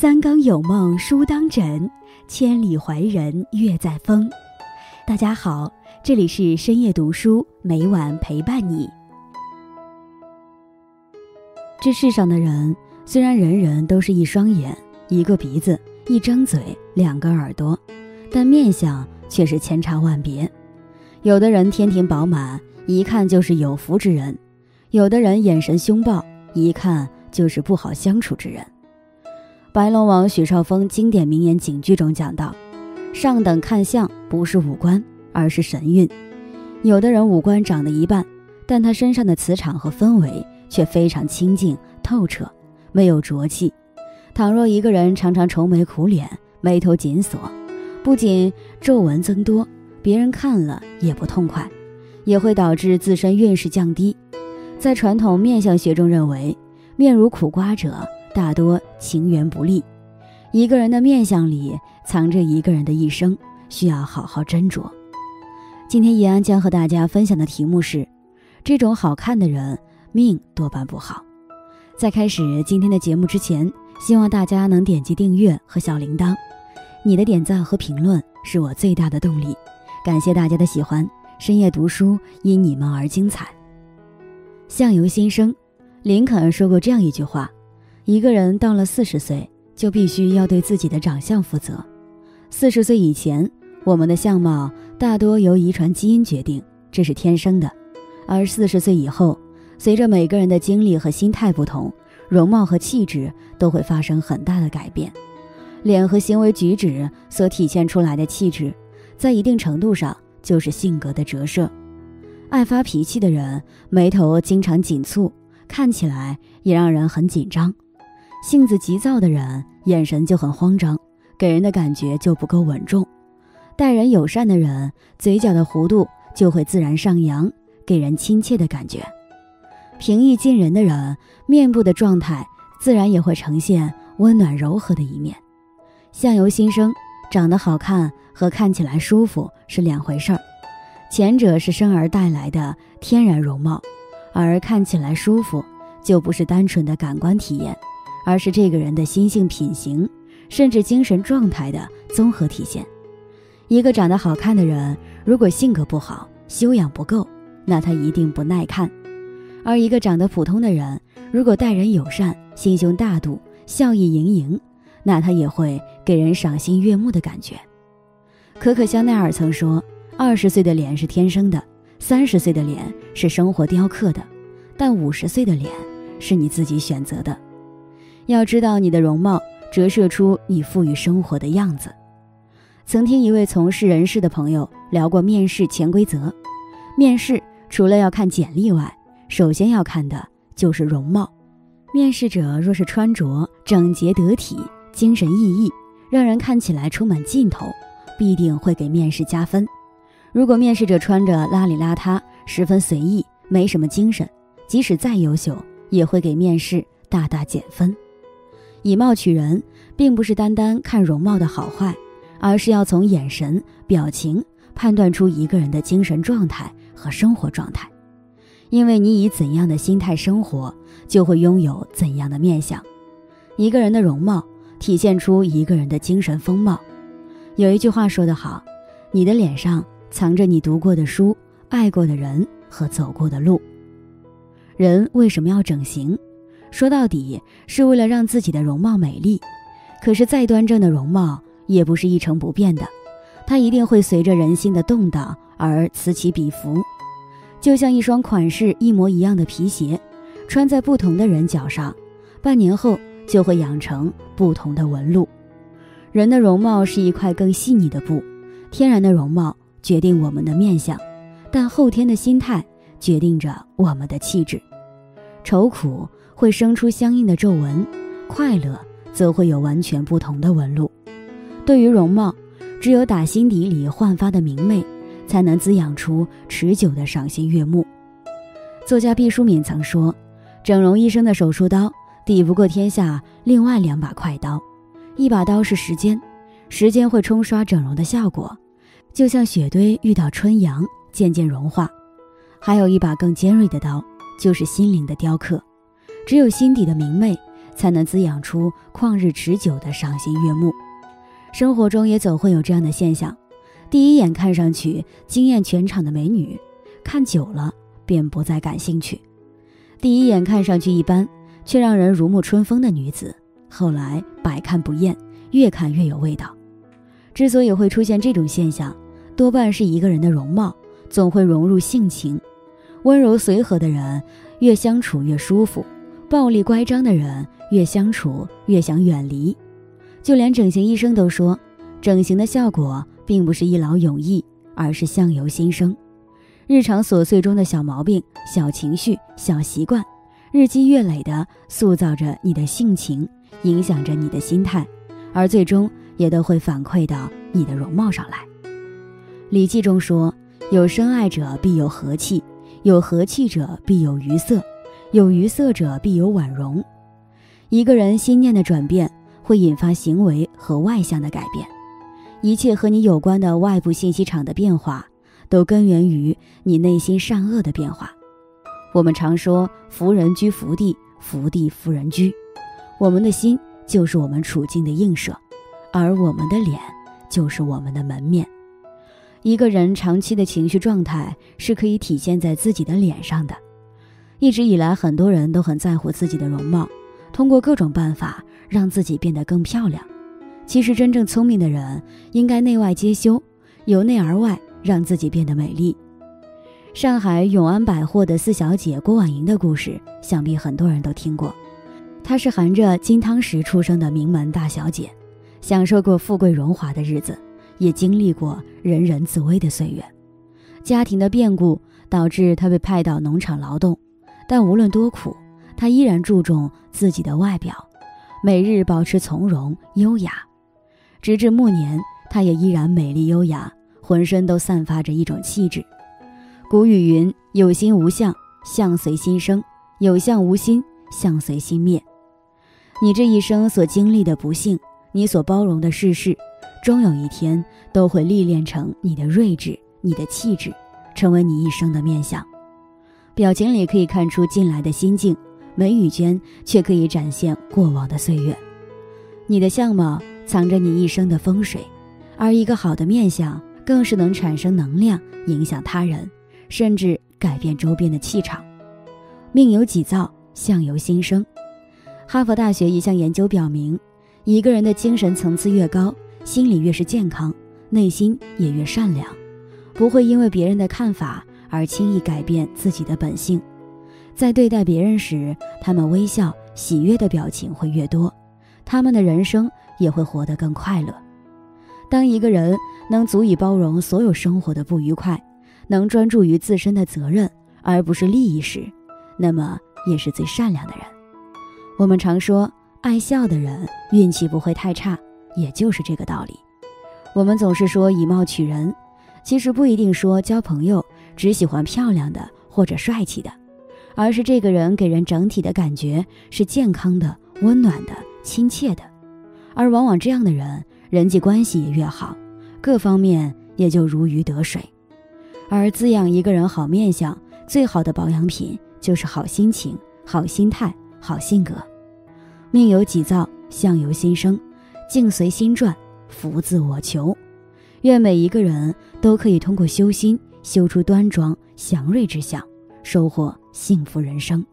三更有梦书当枕，千里怀人月在风。大家好，这里是深夜读书，每晚陪伴你。这世上的人，虽然人人都是一双眼、一个鼻子、一张嘴、两个耳朵，但面相却是千差万别。有的人天庭饱满，一看就是有福之人；有的人眼神凶暴，一看就是不好相处之人。白龙王许绍峰经典名言警句中讲到：“上等看相不是五官，而是神韵。有的人五官长得一半，但他身上的磁场和氛围却非常清净透彻，没有浊气。倘若一个人常常愁眉苦脸、眉头紧锁，不仅皱纹增多，别人看了也不痛快，也会导致自身运势降低。在传统面相学中认为，面如苦瓜者。”大多情缘不利，一个人的面相里藏着一个人的一生，需要好好斟酌。今天易安将和大家分享的题目是：这种好看的人命多半不好。在开始今天的节目之前，希望大家能点击订阅和小铃铛，你的点赞和评论是我最大的动力。感谢大家的喜欢，深夜读书因你们而精彩。相由心生，林肯说过这样一句话。一个人到了四十岁，就必须要对自己的长相负责。四十岁以前，我们的相貌大多由遗传基因决定，这是天生的；而四十岁以后，随着每个人的经历和心态不同，容貌和气质都会发生很大的改变。脸和行为举止所体现出来的气质，在一定程度上就是性格的折射。爱发脾气的人，眉头经常紧蹙，看起来也让人很紧张。性子急躁的人，眼神就很慌张，给人的感觉就不够稳重；待人友善的人，嘴角的弧度就会自然上扬，给人亲切的感觉；平易近人的人，面部的状态自然也会呈现温暖柔和的一面。相由心生，长得好看和看起来舒服是两回事儿，前者是生而带来的天然容貌，而看起来舒服就不是单纯的感官体验。而是这个人的心性、品行，甚至精神状态的综合体现。一个长得好看的人，如果性格不好、修养不够，那他一定不耐看；而一个长得普通的人，如果待人友善、心胸大度、笑意盈盈，那他也会给人赏心悦目的感觉。可可香奈儿曾说：“二十岁的脸是天生的，三十岁的脸是生活雕刻的，但五十岁的脸是你自己选择的。”要知道，你的容貌折射出你赋予生活的样子。曾听一位从事人事的朋友聊过面试潜规则：面试除了要看简历外，首先要看的就是容貌。面试者若是穿着整洁得体、精神奕奕，让人看起来充满劲头，必定会给面试加分。如果面试者穿着邋里邋遢、十分随意，没什么精神，即使再优秀，也会给面试大大减分。以貌取人，并不是单单看容貌的好坏，而是要从眼神、表情判断出一个人的精神状态和生活状态。因为你以怎样的心态生活，就会拥有怎样的面相。一个人的容貌，体现出一个人的精神风貌。有一句话说得好：“你的脸上藏着你读过的书、爱过的人和走过的路。”人为什么要整形？说到底是为了让自己的容貌美丽，可是再端正的容貌也不是一成不变的，它一定会随着人心的动荡而此起彼伏。就像一双款式一模一样的皮鞋，穿在不同的人脚上，半年后就会养成不同的纹路。人的容貌是一块更细腻的布，天然的容貌决定我们的面相，但后天的心态决定着我们的气质。愁苦。会生出相应的皱纹，快乐则会有完全不同的纹路。对于容貌，只有打心底里焕发的明媚，才能滋养出持久的赏心悦目。作家毕淑敏曾说：“整容医生的手术刀抵不过天下另外两把快刀，一把刀是时间，时间会冲刷整容的效果，就像雪堆遇到春阳渐渐融化；还有一把更尖锐的刀，就是心灵的雕刻。”只有心底的明媚，才能滋养出旷日持久的赏心悦目。生活中也总会有这样的现象：第一眼看上去惊艳全场的美女，看久了便不再感兴趣；第一眼看上去一般，却让人如沐春风的女子，后来百看不厌，越看越有味道。之所以会出现这种现象，多半是一个人的容貌总会融入性情。温柔随和的人，越相处越舒服；暴力乖张的人，越相处越想远离。就连整形医生都说，整形的效果并不是一劳永逸，而是相由心生。日常琐碎中的小毛病、小情绪、小习惯，日积月累地塑造着你的性情，影响着你的心态，而最终也都会反馈到你的容貌上来。《礼记》中说：“有深爱者必有和气，有和气者必有愉色，有愉色者必有婉容。”一个人心念的转变。会引发行为和外向的改变，一切和你有关的外部信息场的变化，都根源于你内心善恶的变化。我们常说“福人居福地，福地福人居”，我们的心就是我们处境的映射，而我们的脸就是我们的门面。一个人长期的情绪状态是可以体现在自己的脸上的。一直以来，很多人都很在乎自己的容貌，通过各种办法。让自己变得更漂亮。其实，真正聪明的人应该内外皆修，由内而外让自己变得美丽。上海永安百货的四小姐郭婉莹的故事，想必很多人都听过。她是含着金汤匙出生的名门大小姐，享受过富贵荣华的日子，也经历过人人自危的岁月。家庭的变故导致她被派到农场劳动，但无论多苦，他依然注重自己的外表。每日保持从容优雅，直至暮年，他也依然美丽优雅，浑身都散发着一种气质。古语云：“有心无相，相随心生；有相无心，相随心灭。”你这一生所经历的不幸，你所包容的世事，终有一天都会历练成你的睿智、你的气质，成为你一生的面相。表情里可以看出近来的心境。眉宇间却可以展现过往的岁月，你的相貌藏着你一生的风水，而一个好的面相更是能产生能量，影响他人，甚至改变周边的气场。命由己造，相由心生。哈佛大学一项研究表明，一个人的精神层次越高，心理越是健康，内心也越善良，不会因为别人的看法而轻易改变自己的本性。在对待别人时，他们微笑、喜悦的表情会越多，他们的人生也会活得更快乐。当一个人能足以包容所有生活的不愉快，能专注于自身的责任而不是利益时，那么也是最善良的人。我们常说，爱笑的人运气不会太差，也就是这个道理。我们总是说以貌取人，其实不一定说交朋友只喜欢漂亮的或者帅气的。而是这个人给人整体的感觉是健康的、温暖的、亲切的，而往往这样的人人际关系也越好，各方面也就如鱼得水。而滋养一个人好面相最好的保养品就是好心情、好心态、好性格。命由己造，相由心生，境随心转，福自我求。愿每一个人都可以通过修心修出端庄祥瑞之相。收获幸福人生，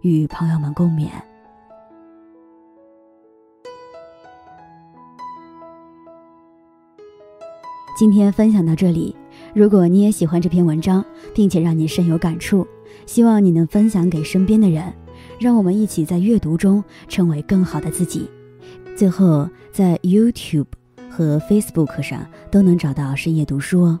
与朋友们共勉。今天分享到这里，如果你也喜欢这篇文章，并且让你深有感触，希望你能分享给身边的人，让我们一起在阅读中成为更好的自己。最后，在 YouTube 和 Facebook 上都能找到深夜读书哦，